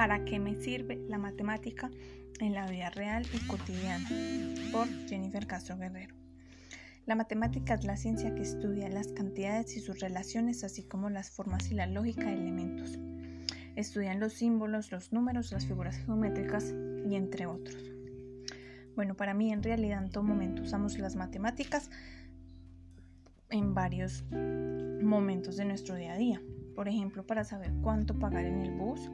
¿Para qué me sirve la matemática en la vida real y cotidiana? Por Jennifer Castro Guerrero. La matemática es la ciencia que estudia las cantidades y sus relaciones, así como las formas y la lógica de elementos. Estudian los símbolos, los números, las figuras geométricas y entre otros. Bueno, para mí en realidad en todo momento usamos las matemáticas en varios momentos de nuestro día a día. Por ejemplo, para saber cuánto pagar en el bus,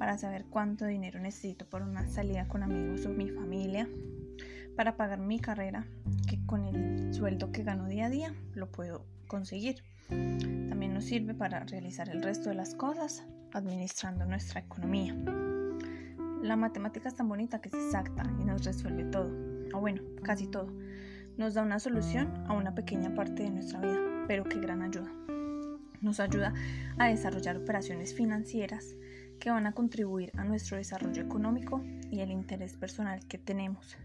para saber cuánto dinero necesito para una salida con amigos o mi familia, para pagar mi carrera, que con el sueldo que gano día a día lo puedo conseguir. También nos sirve para realizar el resto de las cosas administrando nuestra economía. La matemática es tan bonita que es exacta y nos resuelve todo, o bueno, casi todo. Nos da una solución a una pequeña parte de nuestra vida, pero qué gran ayuda. Nos ayuda a desarrollar operaciones financieras que van a contribuir a nuestro desarrollo económico y el interés personal que tenemos.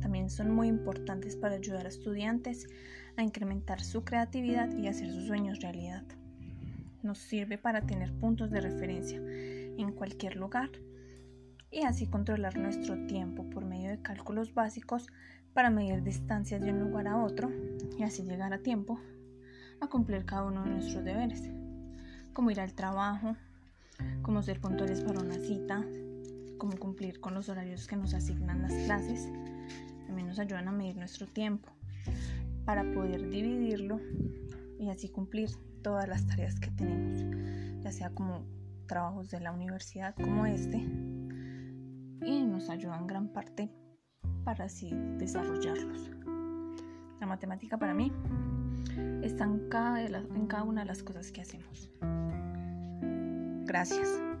También son muy importantes para ayudar a estudiantes a incrementar su creatividad y hacer sus sueños realidad. Nos sirve para tener puntos de referencia en cualquier lugar y así controlar nuestro tiempo por medio de cálculos básicos para medir distancias de un lugar a otro y así llegar a tiempo a cumplir cada uno de nuestros deberes, como ir al trabajo, como ser puntuales para una cita, como cumplir con los horarios que nos asignan las clases. También nos ayudan a medir nuestro tiempo para poder dividirlo y así cumplir todas las tareas que tenemos, ya sea como trabajos de la universidad como este, y nos ayudan gran parte para así desarrollarlos. La matemática para mí está en cada, en cada una de las cosas que hacemos. Gracias.